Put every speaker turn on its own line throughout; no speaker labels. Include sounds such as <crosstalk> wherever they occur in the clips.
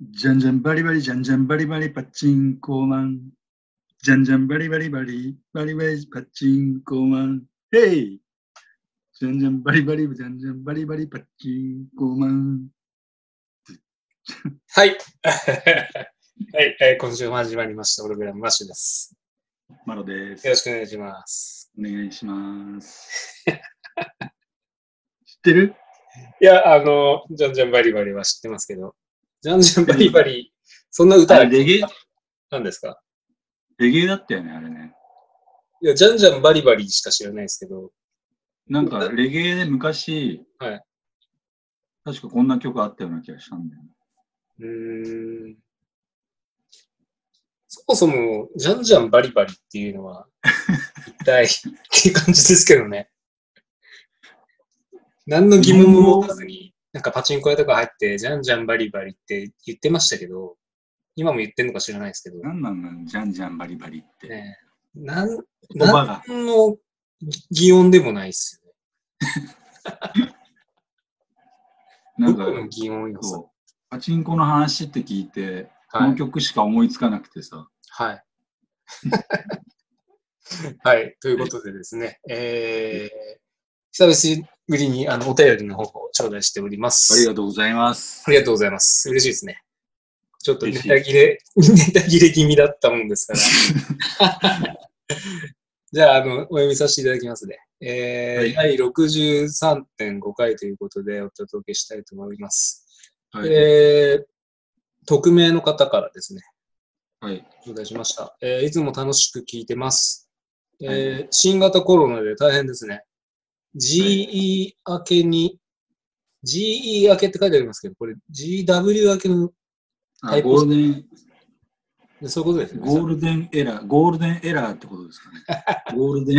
じゃんじゃんバリバリじゃんじゃんバリバリパチンコマン。じゃんじゃんバリバリバリバリバリパチンコマン。ヘイじゃんじゃんバリバリじゃんじゃんバリバリパチンコマン。
はい。はい、えー今週も始まりました。プログラムマッシュです。
マロです。
よろしくお願いします。
お願いします。<laughs> 知ってる？
いや、あの、じゃんじゃんバリバリは知ってますけど、じゃんじゃんバリバリ、そんな歌
レゲエ？
なんですか？
レゲエだったよね、あれね。
いや、じゃんじゃんバリバリしか知らないですけど、
なんか、レゲエで昔、
はい
確かこんな曲あったような気がしたんだよね。
うーん。そもそも、じゃんじゃんバリバリっていうのは、一体っていう感じですけどね。何の疑問も持たずに、なんかパチンコ屋とか入って、じゃんじゃんバリバリって言ってましたけど、今も言ってんのか知らないですけど、
なんなんなんじゃんじゃんバリバリって。
ねえ、なん、
言葉が。
何の擬音でもないっすよね。<laughs>
なんか
の擬音よさ
そう。パチンコの話って聞いて、こ
はい。
の曲しか思いつかなくてさ。
はい。<laughs> はい。ということでですね、えー、久しぶりにあのお便りの方を頂戴しております。
ありがとうございます。
ありがとうございます。嬉しいですね。ちょっとネタ切れ、<laughs> ネタ切れ気味だったもんですから。<laughs> じゃあ、あの、お読みさせていただきますね。えー
はい
第63.5回ということでお届けしたいと思います。
はい。
えー、匿名の方からですね、
はい。
頂戴しました。えーいつも楽しく聞いてます。えー
は
新型コロナで大変ですね。GE 明けに、GE 明けって書いてありますけど、これ GW 明けの、
あ
タイプ
ゴールデン、
そういうことですね。
ゴールデンエラー、ゴールデンエラーってことですかね。<laughs> ゴールデン、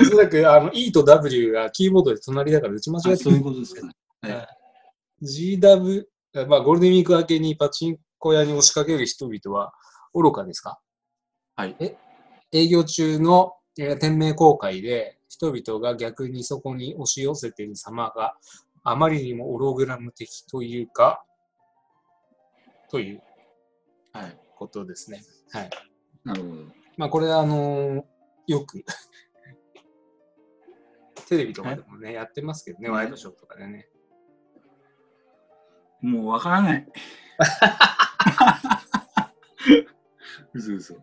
おそらくあの E と W がキーボードで隣だから打ち間違えて
あそういうことですかね。はい
GW、まあゴールデンウィーク明けにパチンコ屋に押しかける人々は愚かですか？
はい。
営業中の、えー店名公開で人々が逆にそこに押し寄せている様があまりにもオログラム的というか、という
はい。
ことですね。はい。
なるほど。
まあこれはあのーよくテレビとかでもね、やってますけどね、
うん
ワイドショーとかでね。
もうわからない。<laughs> 嘘嘘。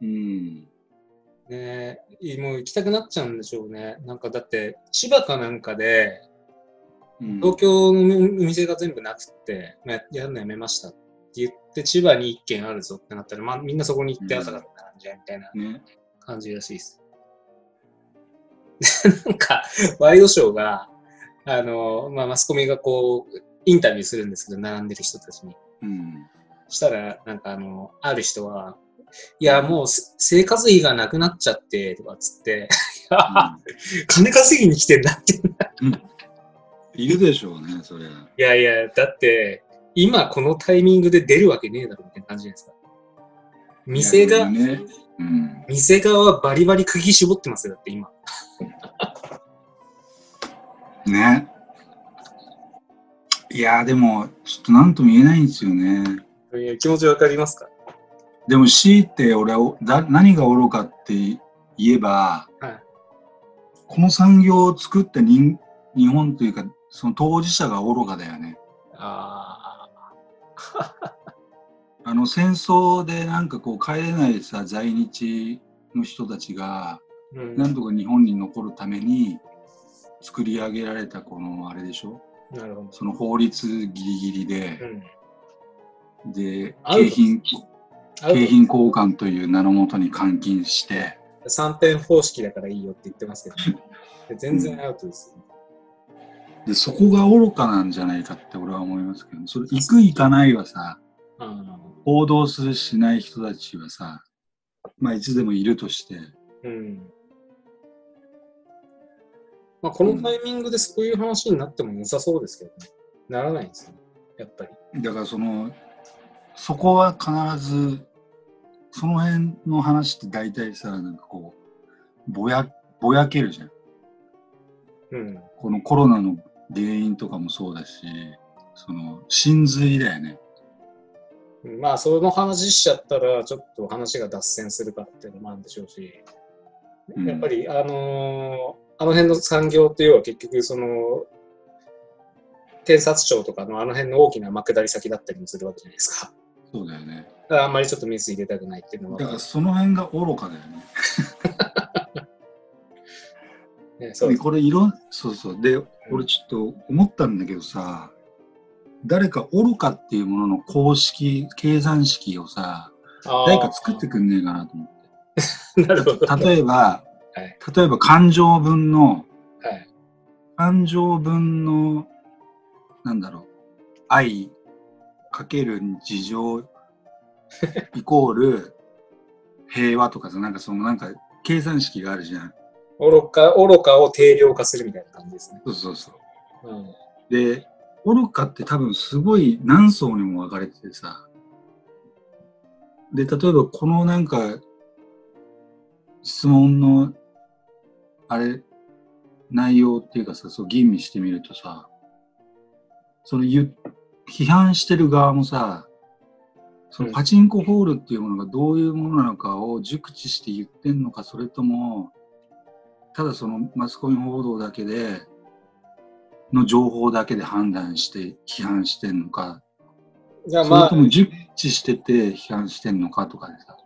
うん。
ねもう行きたくなっちゃうんでしょうね。なんかだって、千葉かなんかで、
うん
東京のお店が全部なくって、まあ、やるのやめましたって言って、千葉に一軒あるぞってなったら、まあ、みんなそこに行って朝から並んじゃうみたいな
ね。
感じらしいです。<laughs> なんか、ワイドショーが、あの、まあ、マスコミがこう、インタビューするんですけど、並んでる人たちに。
うん。
したら、なんかあの、ある人は、いや、もうせ生活費がなくなっちゃって、とかっつって、いや <laughs> 金稼ぎに来てんだって。
いるでしょうね、それ。
いやいや、だって、今このタイミングで出るわけねえだろ、みたいな感じじゃないですか。店が、
ね。うん。
店側はバリバリ釘絞ってますよ、だって今。<laughs>
ね。いや、でも、ちょっとなんとも言えないんですよね。
いう気持ちわかりますか？
でも強いて俺はだ何が愚かって言えば、
はい
この産業を作った人日本というかその当事者が愚かだよね。
あ <laughs>
あの戦争でなんかこう帰れないさ在日の人たちが
あ、うん、
なんとか日本に残るために作り上げられたこのあれでしょ？
なるほど。
その法律ギリギリで
う、ん。
で景品景品交換という名のもとに監禁して
3点方式だからいいよって言ってますけど、<laughs> 全然アウトですよね。
でそこが愚かなんじゃないかって俺は思いますけどそれ行く行かないはさ
あ
報道するしない人たちはさまあいつでもいるとして
ーうん。まあ、このタイミングでそういう話になっても良さそうですけどね。ならないんですよね。やっぱり。
だからそのそこは必ずその辺の話って大体さなんかこうぼやぼやけるじゃん
うん。
このコロナの原因とかもそうだしその、真髄だよね。
まあ、その話しちゃったら、ちょっと話が脱線するからっていうのもあるんでしょうし、
うん
やっぱり、あのーあの辺の産業っていうのは結局、その、検察庁とかのあの辺の大きな幕下り先だったりもするわけじゃないですか。
そうだよね。
だからあんまりちょっとミス入れたくないっていうのは
だからその辺が愚かだよね。<laughs>
ね、そう
これいろん、そうそう。で、俺ちょっと思ったんだけどさ、誰か愚かっていうものの公式、計算式をさ、誰か作ってくんねえかなと思っ <laughs>
なるほど。
て。例えば、
はい
例えば感情分の、
はい。
感情分の、なんだろう、愛かける事情 <laughs> イコール平和とかさ、なんかそのなんか計算式があるじゃん。
愚か、愚かを定量化するみたいな感じですね。
そうそうそう。
うん。
で、愚かって多分すごい何層にも分かれててさ。で、例えばこのなんか質問のあれ、内容っていうかさ、そう吟味してみるとさ、その言う批判してる側もさ、そのパチンコホールっていうものがどういうものなのかを熟知して言ってんのか、それとも、ただそのマスコミ報道だけで、の情報だけで判断して批判してんのか、
じゃあまあ
それと、も熟知してて批判してんのかとかでさ。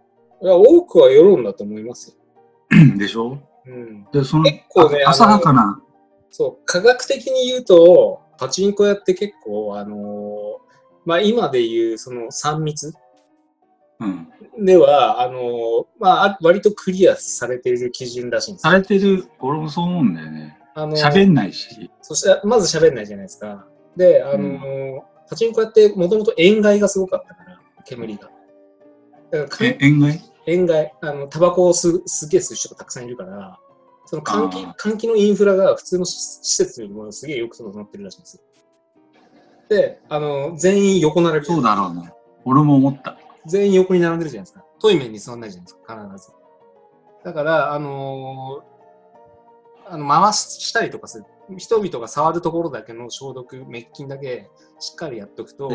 いや多くは世論だと思いますよ。<clears throat>
でしょ？
うん。
で、その、
結構ね
あ浅はかな、
そう、科学的に言うと、パチンコ屋って結構、あのーまあ今で言う、その3密
うん。
では、あのーまああ割とクリアされている基準らしいんです
さ
よ。
れてる、俺もそう思うんだよね。
あのー
喋んないし。
そして、まず喋んないじゃないですか。で、あのーパチンコ屋ってもともと塩害がすごかったから、煙が。だから
え、塩害？
塩害、あの、タバコをすすげえ吸う人がたくさんいるから、その換気換気のインフラが普通の施施設よりもすげえよく整ってるらしいんですよ。で、あの、全員横並び。
そうだろうね。俺も思った。
全員横に並んでるじゃないですか。トイメンに座んないじゃないですか、必ず。だから、あのーあの回したりとかする。人々が触るところだけの消毒、滅菌だけしっかりやっとくと、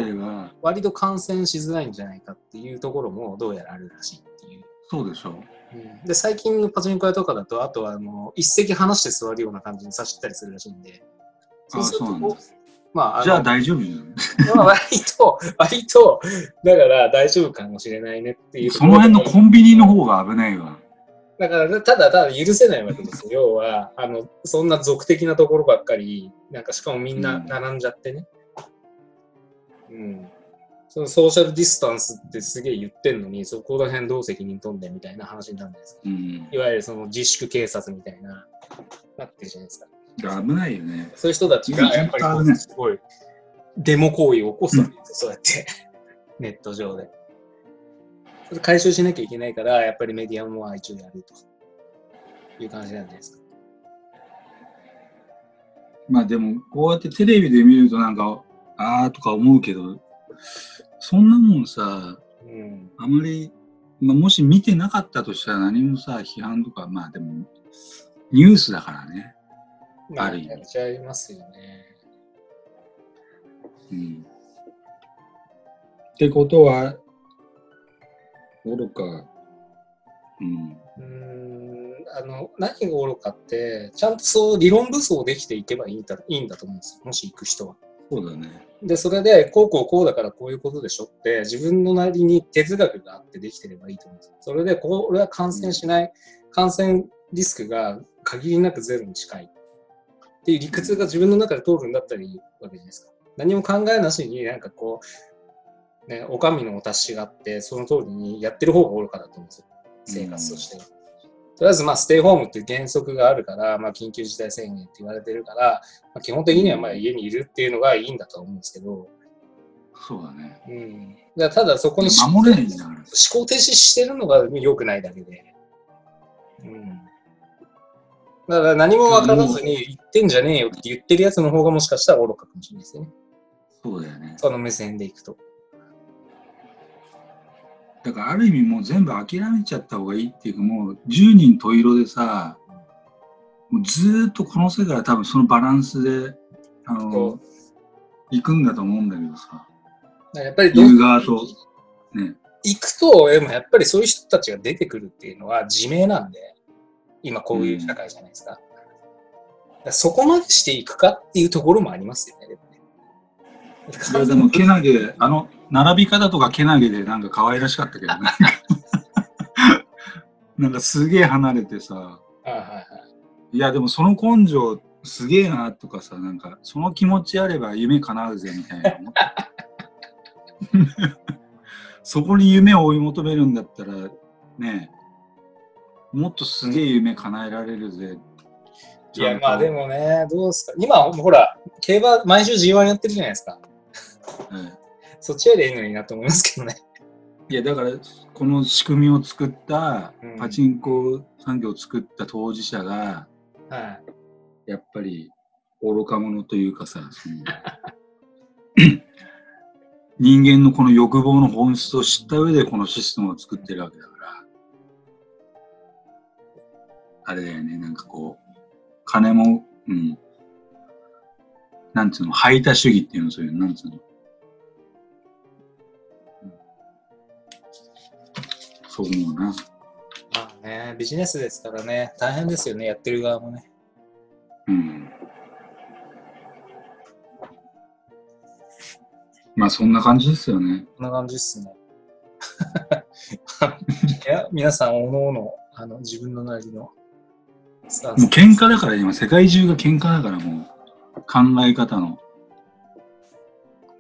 割と感染しづらいんじゃないかっていうところもどうやらあるらしいっていう。
そうでしょ。
うんで、最近のパチンコ屋とかだと、あとはあの一席離して座るような感じにさせたりするらしいんで、そうするとまあ、
じゃあ大丈夫。
まあ割と、割と、だから大丈夫かもしれないねっていうと
そ。の辺のコンビニの方が危ないわ。
だから、ただただ許せないわけですよ。<laughs> 要は、あの、そんな俗的なところばっかり、なんかしかもみんな並んじゃってね。うん。そのソーシャルディスタンスってすげえ言ってんのに、そこら辺どう責任取んでみたいな話になるんですか。
うん。
いわゆるその自粛警察みたいな、なってるじゃないですか。
危ないよね。
そういう人たちがやっぱりすごいデモ行為を起こすわけですよ、そうやって、<laughs> ネット上で。回収しなきゃいけないから、やっぱりメディアも一応やるという感じなんですか。
まあでも、こうやってテレビで見るとなんか、あーとか思うけど、そんなもんさ、
うん。
あまり、まあ、もし見てなかったとしたら何もさ、批判とか、まあでも、ニュースだからね。
まあ、
ある意味
やっちゃいますよね。
うん。ってことは、愚か。うん。
うーん、あの、何が愚かって、ちゃんとそう理論武装できていけばいいんだいいんだと思うんですよ、もし行く人は。
そうだね。
で、それで、こうこうこうだからこういうことでしょって、自分のなりに哲学があってできてればいいと思うんですよ。それで、これは感染しない、感染リスクが限りなくゼロに近いっていう理屈が自分の中で通るんだったらいいわけじゃないですか。何も考えなしになんかこう、ね、お上のお達しがあって、その通りにやってる方が愚かだと思うんですよ。生活としては。とりあえず、まあ、ステイホームっていう原則があるから、まあ、緊急事態宣言って言われてるから、まあ、基本的にはまあ家にいるっていうのがいいんだとは思うんですけど、
そうだね。
うん、だただそこに
守れないんだから。
思考停止してるのが良くないだけで。うん。だから何も分からずに言ってんじゃねえよって言ってるやつの方がもしかしたら愚かかもしれないですよね。
そうだよね。
その目線でいくと。
だからある意味もう全部諦めちゃった方がいいっていうかもう10人十色でさ、もうずーっとこの世界は多分そのバランスで、あ
そ
の、行くんだと思うんだけどさ、
やっぱりど
言う側と、ね、
行くと、でもやっぱりそういう人たちが出てくるっていうのは自明なんで、今こういう社会じゃないですか。だからそこまでしていくかっていうところもありますよね。でもね
いやでも、けなげ、あの、並び方とかけなげでなんか可愛らしかったけどね。<laughs> なんかすげえ離れてさ、
はいはいはい。
いやでもその根性すげえなとかさ、なんかその気持ちあれば夢叶うぜみたいな。<laughs> <laughs> そこに夢を追い求めるんだったら、ねえ、もっとすげえ夢叶えられるぜ。
いや、まあでもね、どうですか。今、ほら、競馬、毎週 G1 やってるじゃないですか。
はい
そっちよりいいのになと思いますけどね。
いやだからこの仕組みを作った
うん
パチンコ産業を作った当事者が
はい。
やっぱり愚か者というかさ <laughs> 人間のこの欲望の本質を知った上でこのシステムを作ってるわけだかあれだよねなんかこう金もうんなんつうの排他主義っていうのそういうのなんつうのそう思うな。
まあね、ビジネスですからね、大変ですよね、やってる側もね。
うん。まあそんな感じですよね。
こんな感じっすね。<laughs> いや、皆さん、おのおの、あの、自分のなりのスタンス
もう喧嘩だから今世界中が喧嘩だからもう考え方の。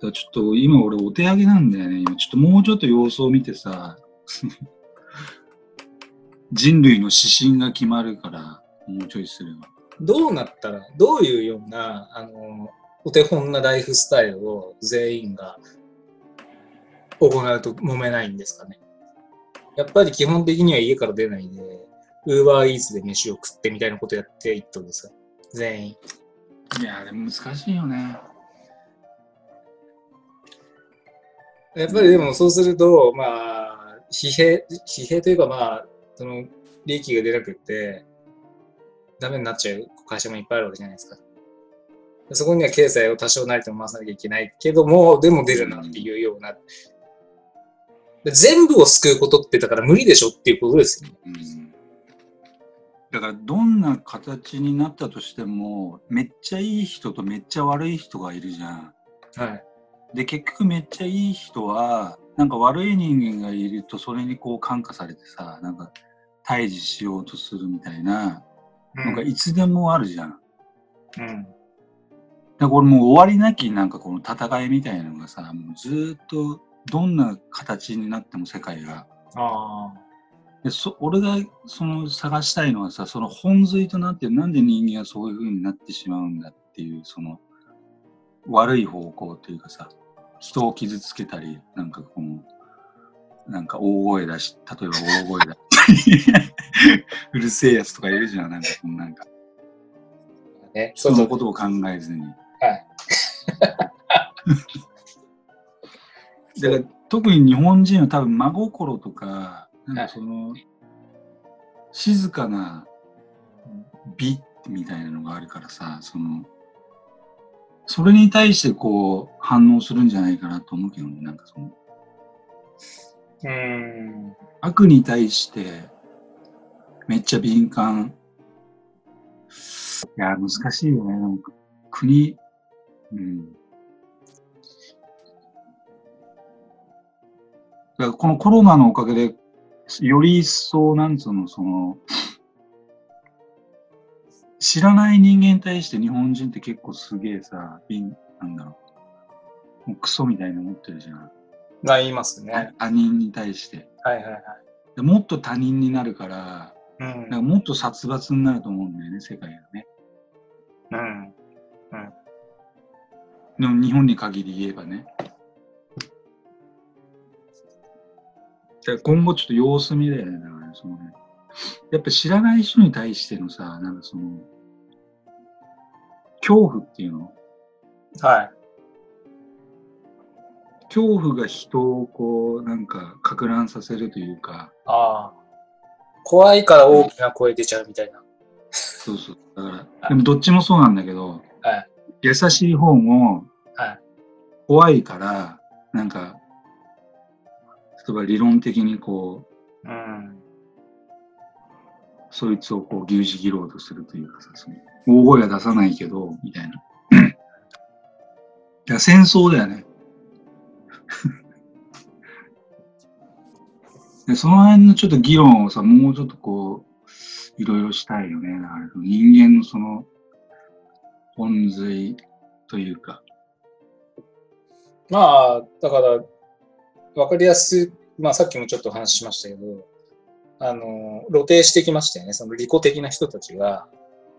だちょっと今俺お手上げなんだよね。今ちょっともうちょっと様子を見てさ、<laughs> 人類の指針が決まるから、もうちょいすれば。
どうなったら、どういうような、あの、お手本なライフスタイルを全員が行うと揉めないんですかね。やっぱり基本的には家から出ないで、ウーバーイーツで飯を食ってみたいなことやっていったんですか？全員。
いや、でも難しいよね。
やっぱりでもそうすると、まあ、疲弊、疲弊というかまあ、その、利益が出なくって、ダメになっちゃう会社もいっぱいあるわけじゃないですか。そこには経済を多少なりとも回さなきゃいけないけども、でも出るなっていうような。で全部を救うことってだから無理でしょっていうことですよね。
うんだからどんな形になったとしてもめっちゃいい人とめっちゃ悪い人がいるじゃん。
はい。
で結局めっちゃいい人はなんか悪い人間がいるとそれにこう感化されてさなんか対峙しようとするみたいなのがいつでもあるじゃん。
うん。
でこれもう終わりなきなんかこの戦いみたいなのがさもうずーっとどんな形になっても世界が
あ
でそ俺がその探したいのはさその本髄となってなんで人間がそういう風になってしまうんだっていうその悪い方向というかさ人を傷つけたりなんかこのなんか大声出し例えば大声出したりうるせえやつとかいるじゃんなんかこのなんか人のことを考えずに
はい。<laughs>
だから特に日本人は多分真心とかなんかその、静かな美みたいなのがあるからさそのそれに対してこう反応するんじゃないかなと思うけどねなんかその。
うーん。
悪に対してめっちゃ敏感。いや難しいよねなんか。国うん。だからこのコロナのおかげでより一層なんつうのその知らない人間に対して日本人って結構すげえさ敏なんだろうもうクソみたいに思ってるじゃん
まあ言いますね。
他人に対して
はいはいはい。
でもっと他人になるから、
うん
なんかもっと殺伐になると思うんだよね、世界がね。
うん。
でも日本に限り言えばね。今後ちょっと様子見だよね、だからねそのね。やっぱ知らない人に対してのさ、なんかその、恐怖っていうの？
はい。
恐怖が人をこう、なんか、か乱させるというか、
ああ。怖いから大きな声出ちゃうみたいな。
そうそう。だから、でもどっちもそうなんだけど、
はい
優しい方も、
はい
怖いから、なんか、例えば理論的にこう、
うん。
そいつをこう牛耳切ろうとするというかさ、その大声は出さないけど、みたいな。いや、戦争だよね。<laughs> でその辺のちょっと議論をさ、もうちょっとこう、いろいろしたいよね。だから人間のその、本髄というか、
まあ、だから、わかりやすい、まあさっきもちょっと話しましたけど、あの、露呈してきましたよね。その利己的な人たちが、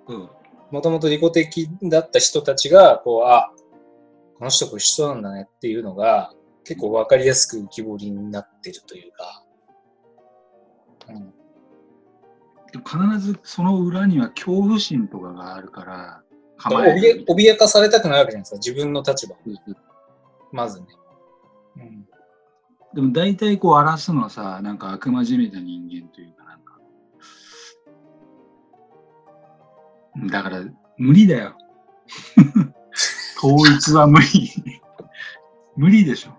うん。
もともと利己的だった人たちが、こう、あ、この人こういう人なんだねっていうのが、結構わかりやすく浮き彫りになってるというか、うん、
必ずその裏には恐怖心とかがあるから、構え
怯
る
え脅かされたくないわけじゃないですか、自分の立場。まずね。うん、
でも大体こう荒らすのはさ、なんか悪魔じみた人間というかなんか。だから無理だよ。<laughs> 統一は無理。<laughs> 無理でしょ。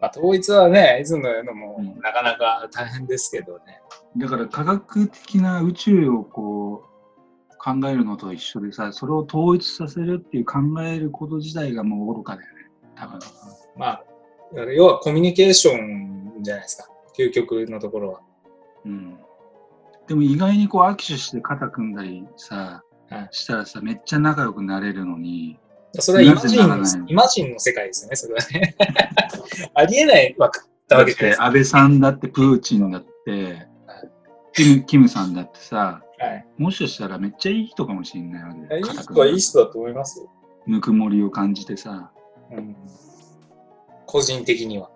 まあ、統一はね、いつも言うのも
うん
なかなか大変ですけどね。
だから科学的な宇宙をこう考えるのと一緒でさ、それを統一させるっていう考えること自体がもう愚かだよね。多分。
まあ、要はコミュニケーションじゃないですか、究極のところは。
うん。でも意外にこう握手して肩組んだりさ、
はい。
したらさ、めっちゃ仲良くなれるのに、
それはイマジンイマジンの世界ですよね、それはね。<laughs> ありえないわけだ
だっ
わけで
安倍さんだってプーチンだって、キムキムさんだってさ、
はい、
もしかしたらめっちゃいい人かもしれないわけ
いい人はいい人だと思いますよ。
ぬくもりを感じてさ、
うん、個人的には。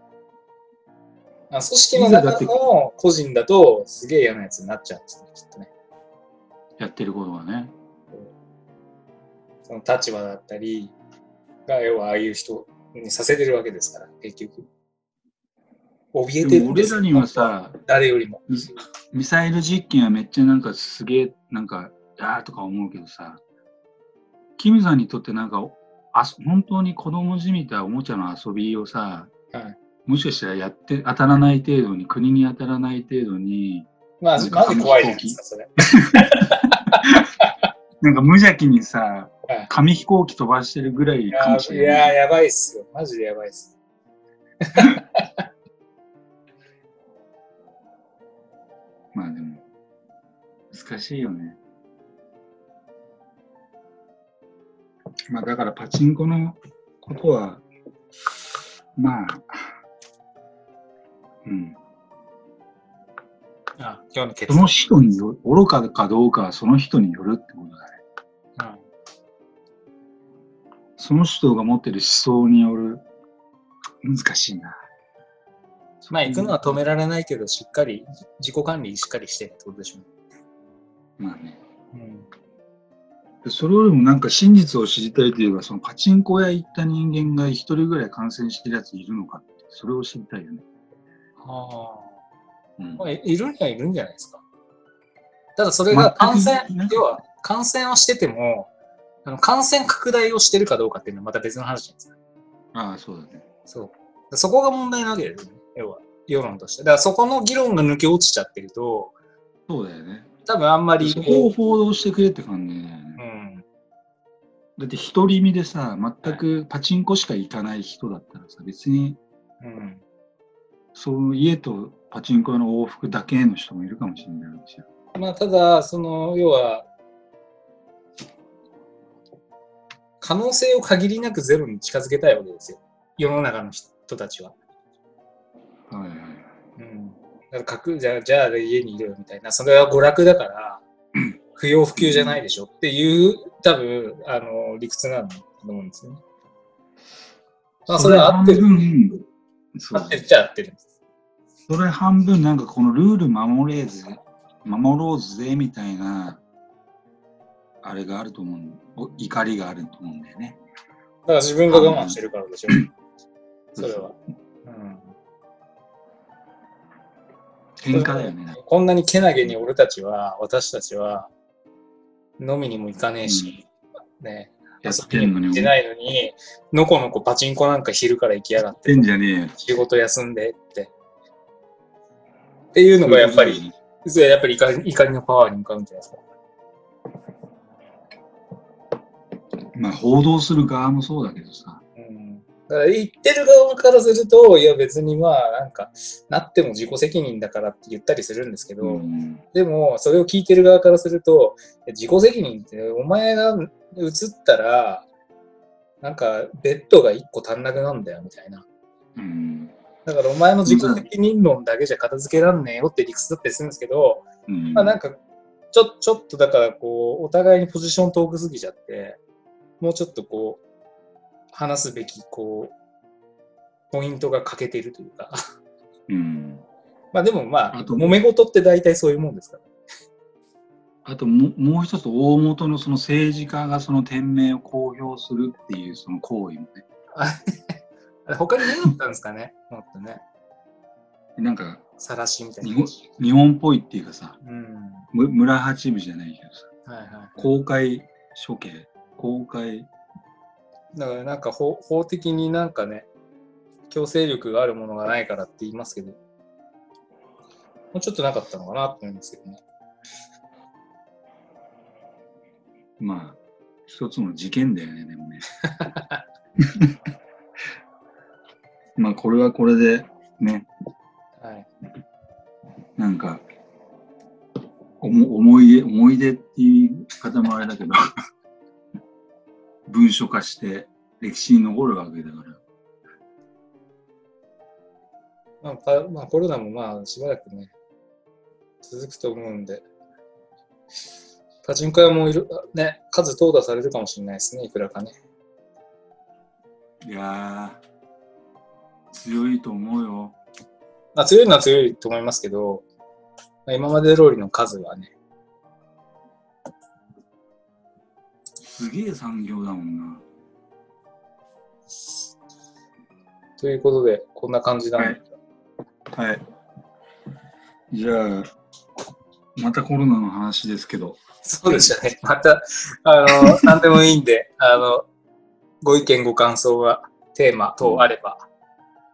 あ組織の中の個人だとすげえ嫌なやつになっちゃうんですね、きっとね。
やってることがね。
その立場だったりが、要はああいう人にさせてるわけですから、結局。怯えてるんですよ
俺らにはさ、
誰よりも。
ミミサイル実験はめっちゃなんかすげえ、なんか、あーとか思うけどさ、キムさんにとってなんか、あ本当に子供じみたおもちゃの遊びをさ、
はい
もしかしたらやって当たらない程度に、国に当たらない程度に、
まあ、
なんか
マジ怖いですか、それ。<laughs>
なんか無邪気にさ
はい、
紙飛行機飛ばしてるぐらい
い
かもしれない。
や、やばいっすよ。マジでやばいっす。<laughs>
まあでも、難しいよね。まあだからパチンコのことは、まあ、うん。
あ今日の結
その人によ、愚かかどうかはその人によるってことだね。
論。
その人が持ってる思想による、難しいな。
まあ、行くのは止められないけど、しっかり、自己管理しっかりしてってことでしょ
まあね。
う。うん。
でそれよりもなんか真実を知りたいというか、そのパチンコ屋行った人間が一人ぐらい感染してるやついるのかって、それを知りたいよね。
は
うん
あ。まあ、いいるにはいるんじゃないですか。ただ、それが感染
全くいない、
要は、感染をしてても、あの感染拡大をしてるかどうかっていうのはまた別の話じゃないですか。
ああ、そうだね。
そう。そこが問題なわけですよね。要は、世論として。だからそこの議論が抜け落ちちゃってると、
そうだよね。
多分あんまり
そ
こ
こを報道してくれって感じね。
ん。
だって独り身でさ、全くパチンコしか行かない人だったらさ、別に
うん。
その家とパチンコ屋の往復だけの人もいるかもしれないわけじゃん。
まあ、ただ、その、要は、可能性を限りなくゼロに近づけたいわけですよ。世の中の人たちは。
はいはい。
うん。だから隠じゃあ、じゃあ家にいるよみたいな、それは娯楽だから、<laughs> 不要不急じゃないでしょっていう、多分、あの、理屈なんだと思うんですよね。まあ、それは合ってる。合ってるっちゃ合ってるんです。
それ半分なんかこのルール守れず、守ろうぜみたいな、あれがあると思う。お怒りがあると思うんだよね。
だから自分が我慢してるからでしょ。それは。うん。
喧嘩だよね。
こんなにけなげに俺たちは、私たちは、飲みにも行かねえし、ね、
やってんのに
ないのに、のこのこパチンコなんか昼から行きやがっ
やっててんじゃねえよ。
仕事休んでって。っていうのがやっぱり、それやっぱり怒り怒りのパワーに向かうんじゃないですか。
まあ報道する側もそうだけどさ。
うん。だから言ってる側からすると、いや別にまあなんか、なっても自己責任だからって言ったりするんですけど、
うん
でもそれを聞いてる側からすると、自己責任ってお前が移ったら、なんかベッドが1個足んなくなんだよみたいな。
うん
だからお前の自己責任論だけじゃ片付けらんねえよって理屈だったりするんですけど、
うん
まあなんか、ちょ、ちょっとだからこう、お互いにポジション遠くすぎちゃって、もうちょっとこう、話すべき、こう、ポイントが欠けてるというか。
うん
まあでもまあ、
あと
揉め事って大体そういうもんですから。
あとももう一つ大元のその政治家がその店名を公表するっていうその行為もね <laughs>
他に何だったんですかね？もっとね。
なんか
さらしみたいな。
日本日本っぽいっていうかさ
うん。
む村八部じゃないけどさ
はいはい。
公開処刑公開
だからなんか法法的になんかね、強制力があるものがないからって言いますけど、もうちょっとなかったのかなと思いますけどね。
まあ一つの事件だよねでもね <laughs> まあこれはこれでね
はい。
なんかおも思い出思い出っていう方もあれだけど文書化して歴史に残るわけだから。
まあパまあ、コロナもまあしばらくね、続くと思うんで、パチンコ屋もいる、ね、数淘汰されるかもしれないですね、いくらかね。
いやー強いと思うよ。
まあ、強いのは強いと思いますけど、まあ、今まで通りの数はね、
すげえ産業だもんな。
ということで、こんな感じなんで、
はい。じゃあまたコロナの話ですけど。
そうでしたね。また、あの、何でもいいんで、<laughs> あの、ご意見、ご感想が、テーマ等あれば、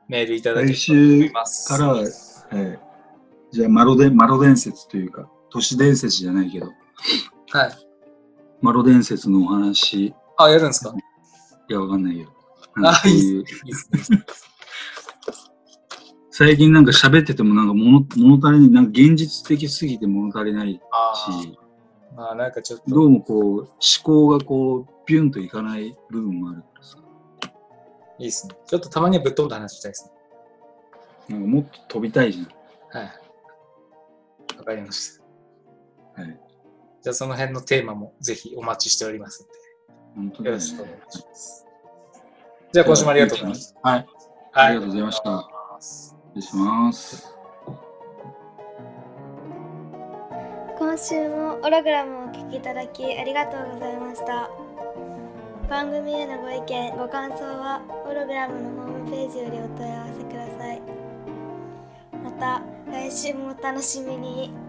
メールいただければと思います。
から、はい、じゃあマロデマロ伝説というか都市伝説じゃないけど。
はい。
マロ伝説のお話
あ、やるんですか？
いやわかんないよ
あ
いう
いいっすね。
最近なんか喋っててもなんか物物足りないなんか現実的すぎて物足りない
あ
し
あ、まあなんかちょっと、
どうもこう思考がこうビュンといかない部分もあるからさ
いいですね。ちょっとたまにはぶっ飛んだ話したいですね。
なんかもっと飛びたいじ
はい。わかりました。
ゃんはい
じゃあその辺のテーマもぜひお待ちしておりますので、よろしくお願いします。じゃあ今週もありがとうございました。
はい。ありがとうございました。
はい
失礼します。
今週もオログラムをお聞きいただきありがとうございました。番組へのご意見ご感想はオログラムのホームページよりお問い合わせください。また来週もお楽しみに